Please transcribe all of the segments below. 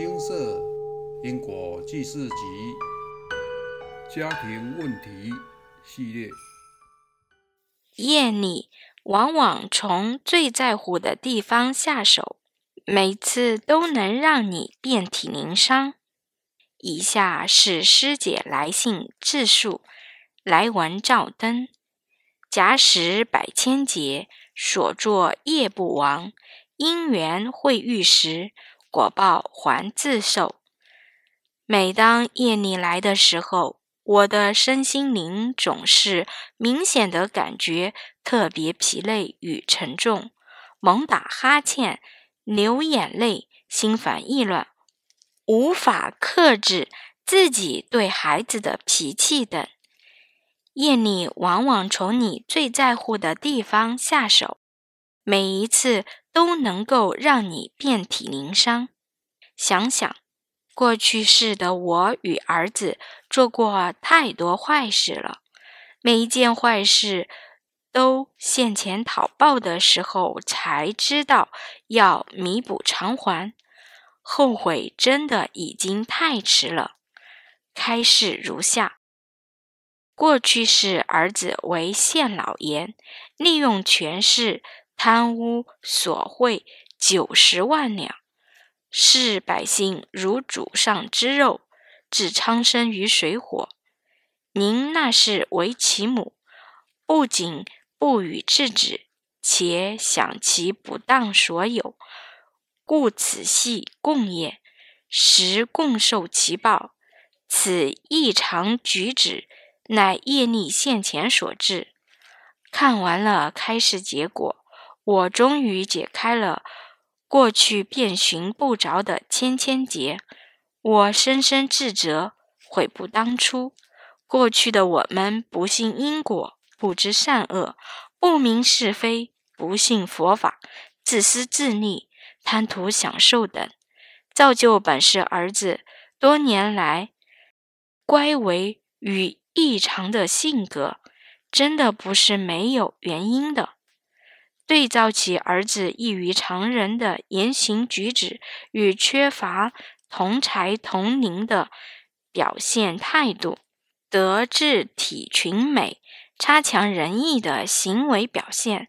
金色因果记事集家庭问题系列。业力往往从最在乎的地方下手，每次都能让你遍体鳞伤。以下是师姐来信自述：来文照灯，假使百千劫，所作业不亡，因缘会遇时。果报还自受。每当夜里来的时候，我的身心灵总是明显的感觉特别疲累与沉重，猛打哈欠、流眼泪、心烦意乱，无法克制自己对孩子的脾气等。夜里往往从你最在乎的地方下手，每一次。都能够让你遍体鳞伤。想想过去式的我与儿子做过太多坏事了，每一件坏事都现钱讨报的时候才知道要弥补偿还，后悔真的已经太迟了。开示如下：过去式儿子为县老爷，利用权势。贪污索贿九十万两，视百姓如主上之肉，置苍生于水火。您那是为其母，不仅不予制止，且享其不当所有，故此系共业，实共受其报。此异常举止，乃业力现前所致。看完了开示结果。我终于解开了过去遍寻不着的千千结，我深深自责，悔不当初。过去的我们不信因果，不知善恶，不明是非，不信佛法，自私自利，贪图享受等，造就本是儿子多年来乖为与异常的性格，真的不是没有原因的。对照起儿子异于常人的言行举止与缺乏同才同龄的表现态度，德智体群美差强人意的行为表现，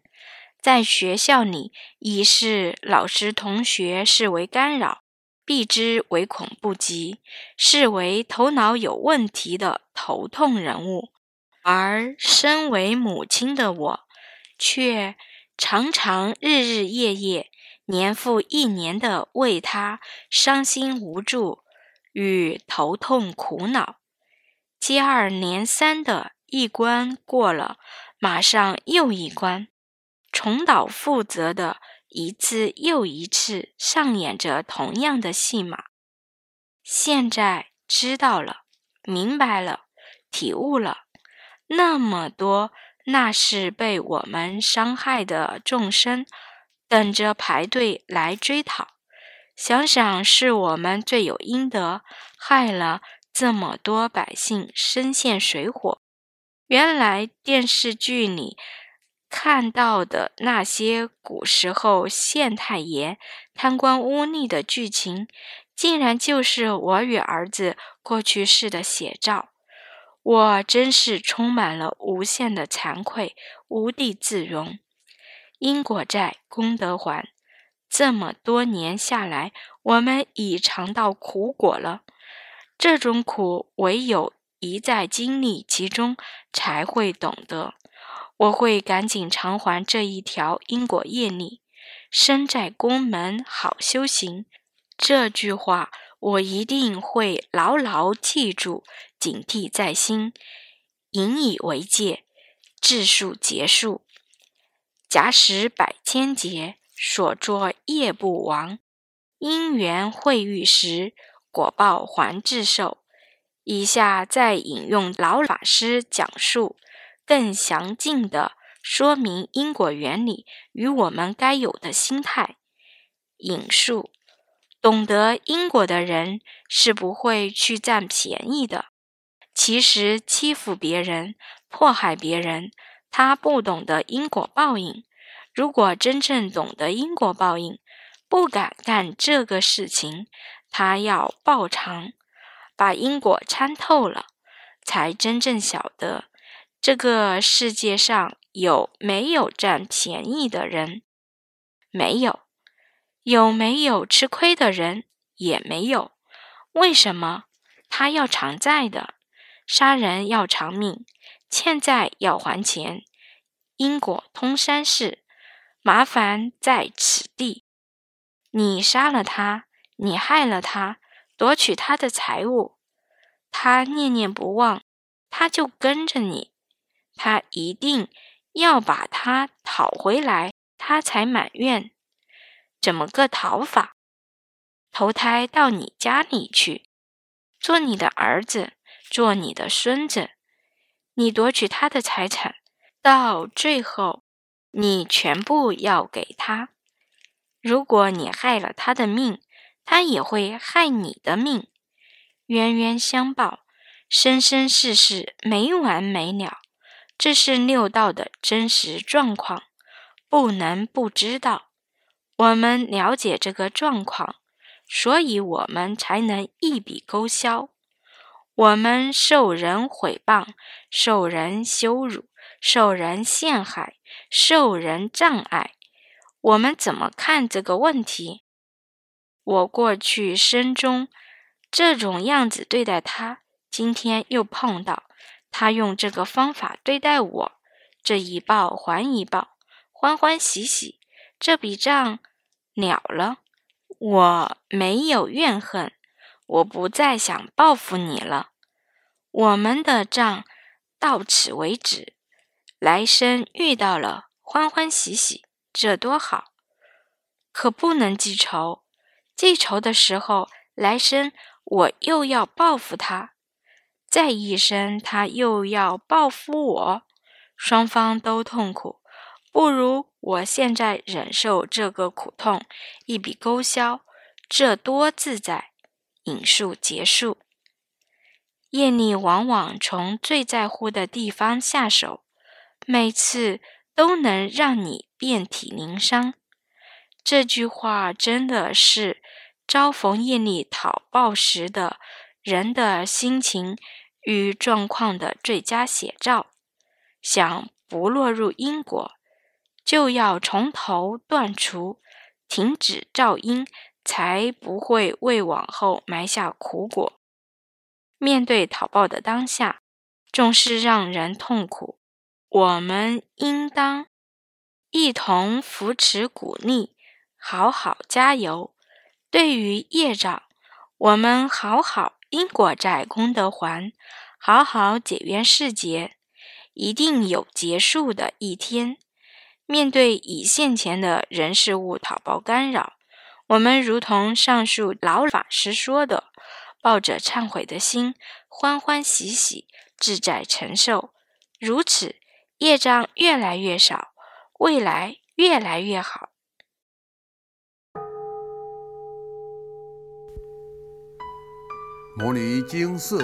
在学校里已是老师同学视为干扰，避之唯恐不及，视为头脑有问题的头痛人物，而身为母亲的我，却。常常日日夜夜、年复一年的为他伤心无助与头痛苦恼，接二连三的一关过了，马上又一关，重蹈覆辙的一次又一次上演着同样的戏码。现在知道了，明白了，体悟了，那么多。那是被我们伤害的众生，等着排队来追讨。想想是我们罪有应得，害了这么多百姓，身陷水火。原来电视剧里看到的那些古时候县太爷贪官污吏的剧情，竟然就是我与儿子过去式的写照。我真是充满了无限的惭愧，无地自容。因果债，功德还。这么多年下来，我们已尝到苦果了。这种苦，唯有一再经历其中，才会懂得。我会赶紧偿还这一条因果业力。身在宫门好修行，这句话。我一定会牢牢记住，警惕在心，引以为戒。自述结束。假使百千劫，所作业不亡，因缘会遇时，果报还自受。以下再引用老法师讲述，更详尽的说明因果原理与我们该有的心态。引述。懂得因果的人是不会去占便宜的。其实欺负别人、迫害别人，他不懂得因果报应。如果真正懂得因果报应，不敢干这个事情，他要报偿，把因果参透了，才真正晓得这个世界上有没有占便宜的人，没有；有没有吃亏的人，也没有。为什么？他要偿债的，杀人要偿命，欠债要还钱，因果通三世，麻烦在此地。你杀了他，你害了他，夺取他的财物，他念念不忘，他就跟着你，他一定要把他讨回来，他才满愿。怎么个讨法？投胎到你家里去。做你的儿子，做你的孙子，你夺取他的财产，到最后，你全部要给他。如果你害了他的命，他也会害你的命，冤冤相报，生生世世没完没了。这是六道的真实状况，不能不知道。我们了解这个状况。所以我们才能一笔勾销。我们受人毁谤、受人羞辱、受人陷害、受人障碍，我们怎么看这个问题？我过去生中这种样子对待他，今天又碰到他用这个方法对待我，这一报还一报，欢欢喜喜，这笔账了了。我没有怨恨，我不再想报复你了。我们的账到此为止，来生遇到了，欢欢喜喜，这多好。可不能记仇，记仇的时候，来生我又要报复他，再一生他又要报复我，双方都痛苦。不如我现在忍受这个苦痛，一笔勾销，这多自在。引述结束。业力往往从最在乎的地方下手，每次都能让你遍体鳞伤。这句话真的是遭逢业力讨报时的人的心情与状况的最佳写照。想不落入因果。就要从头断除，停止噪音，才不会为往后埋下苦果。面对讨报的当下，总是让人痛苦。我们应当一同扶持鼓励，好好加油。对于业障，我们好好因果债，功德还，好好解冤释结，一定有结束的一天。面对已现前的人事物讨报干扰，我们如同上述老法师说的，抱着忏悔的心，欢欢喜喜，自在承受。如此，业障越来越少，未来越来越好。摩尼经寺。